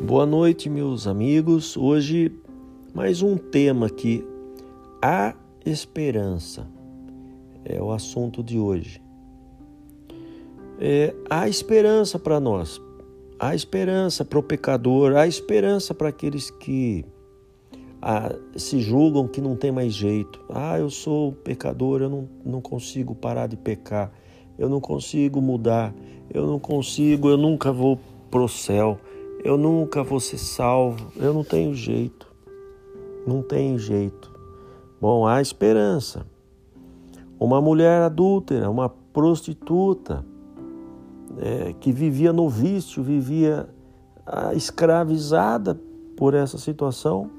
Boa noite, meus amigos. Hoje, mais um tema aqui: a esperança. É o assunto de hoje. É, há esperança para nós, há esperança para o pecador, há esperança para aqueles que ah, se julgam que não tem mais jeito. Ah, eu sou pecador, eu não, não consigo parar de pecar, eu não consigo mudar, eu não consigo, eu nunca vou pro céu eu nunca vou ser salvo, eu não tenho jeito, não tenho jeito. Bom, há esperança. Uma mulher adúltera, uma prostituta, é, que vivia no vício, vivia ah, escravizada por essa situação,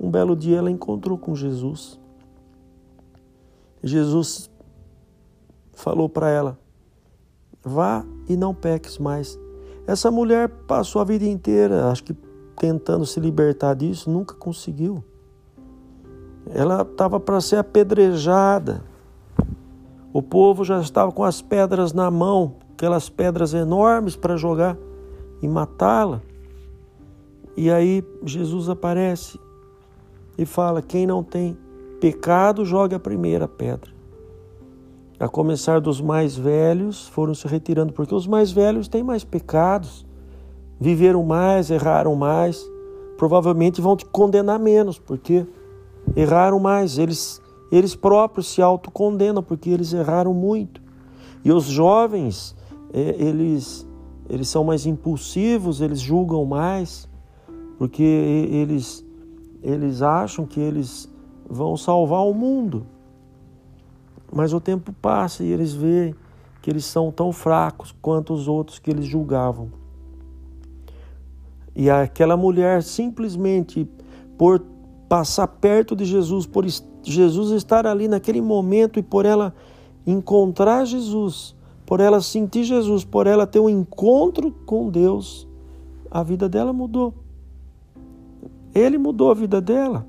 um belo dia ela encontrou com Jesus. Jesus falou para ela: vá e não peques mais. Essa mulher passou a vida inteira, acho que tentando se libertar disso, nunca conseguiu. Ela estava para ser apedrejada. O povo já estava com as pedras na mão, aquelas pedras enormes para jogar e matá-la. E aí Jesus aparece e fala: quem não tem pecado, joga a primeira pedra a começar dos mais velhos, foram se retirando, porque os mais velhos têm mais pecados, viveram mais, erraram mais, provavelmente vão te condenar menos, porque erraram mais, eles, eles próprios se autocondenam, porque eles erraram muito. E os jovens, é, eles, eles são mais impulsivos, eles julgam mais, porque eles, eles acham que eles vão salvar o mundo. Mas o tempo passa e eles veem que eles são tão fracos quanto os outros que eles julgavam. E aquela mulher simplesmente por passar perto de Jesus, por Jesus estar ali naquele momento e por ela encontrar Jesus, por ela sentir Jesus, por ela ter um encontro com Deus, a vida dela mudou. Ele mudou a vida dela.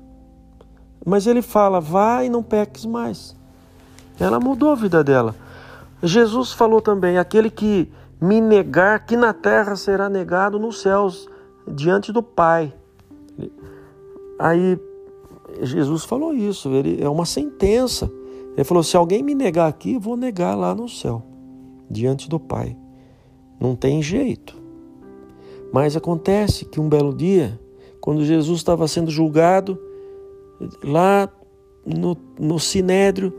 Mas ele fala: vai e não peques mais. Ela mudou a vida dela. Jesus falou também: aquele que me negar, que na terra será negado nos céus, diante do Pai. Aí Jesus falou isso, ele é uma sentença. Ele falou: se alguém me negar aqui, vou negar lá no céu, diante do Pai. Não tem jeito. Mas acontece que um belo dia, quando Jesus estava sendo julgado, lá no, no Sinédrio,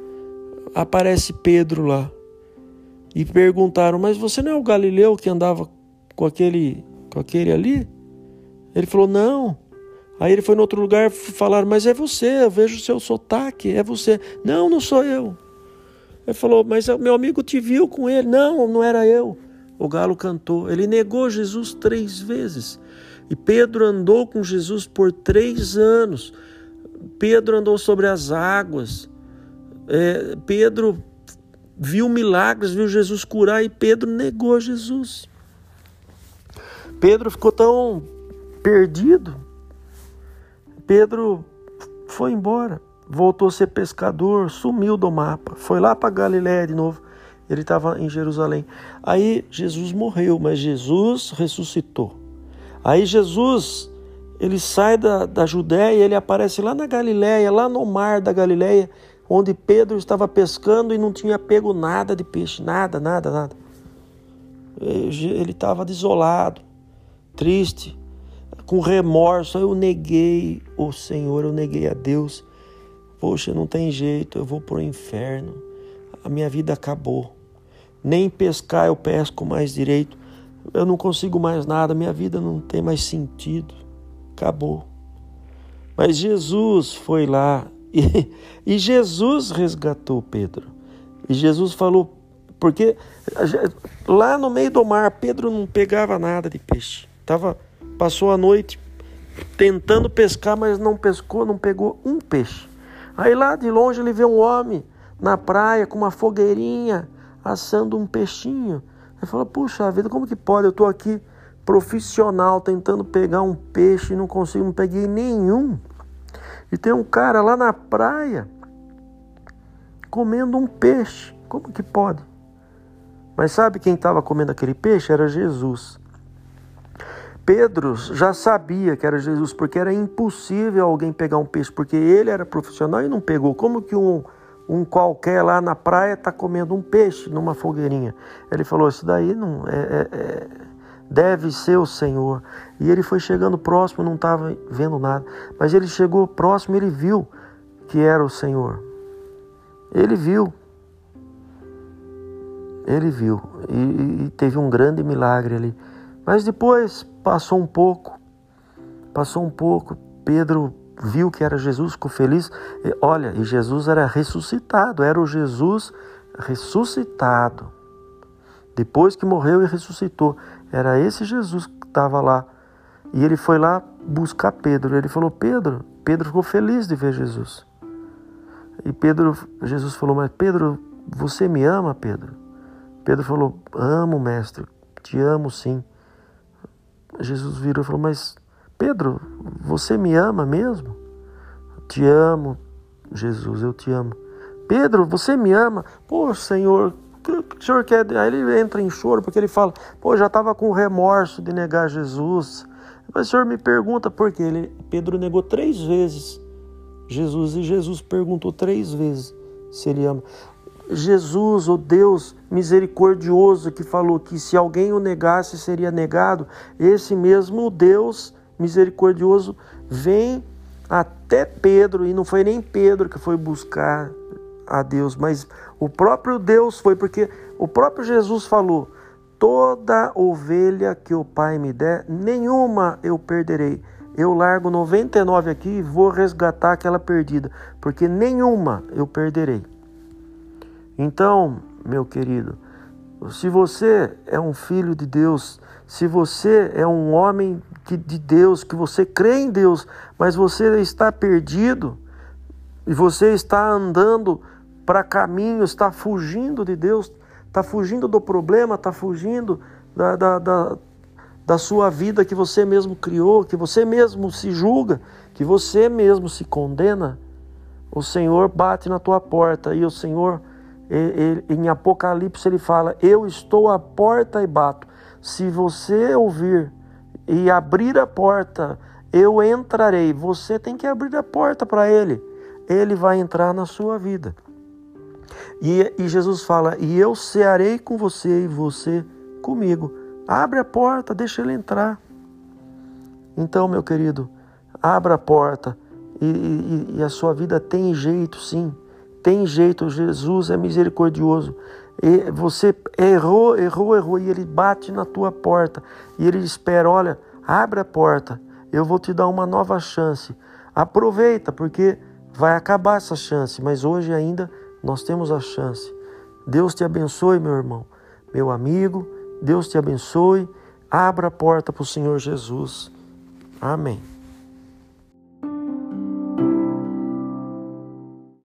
aparece Pedro lá. E perguntaram: Mas você não é o Galileu que andava com aquele, com aquele ali? Ele falou: Não. Aí ele foi em outro lugar falar: Mas é você, eu vejo o seu sotaque, é você. Não, não sou eu. Ele falou: Mas meu amigo te viu com ele. Não, não era eu. O galo cantou. Ele negou Jesus três vezes. E Pedro andou com Jesus por três anos. Pedro andou sobre as águas. É, Pedro viu milagres, viu Jesus curar e Pedro negou Jesus. Pedro ficou tão perdido. Pedro foi embora, voltou a ser pescador, sumiu do mapa, foi lá para Galiléia de novo. Ele estava em Jerusalém. Aí Jesus morreu, mas Jesus ressuscitou. Aí Jesus ele sai da, da Judéia, ele aparece lá na Galiléia, lá no mar da Galiléia, onde Pedro estava pescando e não tinha pego nada de peixe, nada, nada, nada. Ele estava desolado, triste, com remorso. Eu neguei o Senhor, eu neguei a Deus. Poxa, não tem jeito, eu vou para o inferno. A minha vida acabou. Nem pescar eu pesco mais direito. Eu não consigo mais nada, minha vida não tem mais sentido. Acabou. Mas Jesus foi lá e, e Jesus resgatou Pedro. E Jesus falou, porque lá no meio do mar, Pedro não pegava nada de peixe. Tava, passou a noite tentando pescar, mas não pescou, não pegou um peixe. Aí lá de longe ele vê um homem na praia com uma fogueirinha assando um peixinho. Ele fala: Puxa vida, como que pode? Eu estou aqui profissional tentando pegar um peixe e não consigo, não peguei nenhum. E tem um cara lá na praia comendo um peixe. Como que pode? Mas sabe quem estava comendo aquele peixe? Era Jesus. Pedro já sabia que era Jesus, porque era impossível alguém pegar um peixe, porque ele era profissional e não pegou. Como que um, um qualquer lá na praia está comendo um peixe numa fogueirinha? Ele falou: Isso daí não é, é, é, deve ser o Senhor. E ele foi chegando próximo, não estava vendo nada, mas ele chegou próximo, ele viu que era o Senhor. Ele viu. Ele viu e, e teve um grande milagre ali. Mas depois passou um pouco, passou um pouco, Pedro viu que era Jesus, ficou feliz. E, olha, e Jesus era ressuscitado, era o Jesus ressuscitado. Depois que morreu e ressuscitou, era esse Jesus que estava lá. E ele foi lá buscar Pedro. Ele falou: Pedro, Pedro ficou feliz de ver Jesus. E Pedro, Jesus falou: Mas Pedro, você me ama, Pedro? Pedro falou: Amo, mestre, te amo sim. Jesus virou e falou: Mas Pedro, você me ama mesmo? Te amo, Jesus, eu te amo. Pedro, você me ama? Pô, Senhor, o senhor quer? Aí ele entra em choro porque ele fala: Pô, já estava com remorso de negar Jesus. Mas o senhor me pergunta por quê? Ele, Pedro negou três vezes Jesus e Jesus perguntou três vezes se ele ama. Jesus, o Deus misericordioso que falou que se alguém o negasse seria negado, esse mesmo Deus misericordioso vem até Pedro, e não foi nem Pedro que foi buscar a Deus, mas o próprio Deus foi, porque o próprio Jesus falou: toda ovelha que o Pai me der, nenhuma eu perderei. Eu largo 99 aqui e vou resgatar aquela perdida, porque nenhuma eu perderei. Então, meu querido, se você é um filho de Deus, se você é um homem de Deus, que você crê em Deus, mas você está perdido e você está andando para caminhos, está fugindo de Deus, está fugindo do problema, está fugindo da, da, da, da sua vida que você mesmo criou, que você mesmo se julga, que você mesmo se condena, o Senhor bate na tua porta e o Senhor ele, em Apocalipse ele fala: Eu estou à porta e bato. Se você ouvir e abrir a porta, eu entrarei. Você tem que abrir a porta para ele. Ele vai entrar na sua vida. E, e Jesus fala: E eu cearei com você e você comigo. Abre a porta, deixa ele entrar. Então, meu querido, abra a porta e, e, e a sua vida tem jeito, sim tem jeito, Jesus é misericordioso. E você errou, errou, errou, e ele bate na tua porta. E ele espera: olha, abre a porta, eu vou te dar uma nova chance. Aproveita, porque vai acabar essa chance, mas hoje ainda nós temos a chance. Deus te abençoe, meu irmão, meu amigo. Deus te abençoe. Abra a porta para o Senhor Jesus. Amém.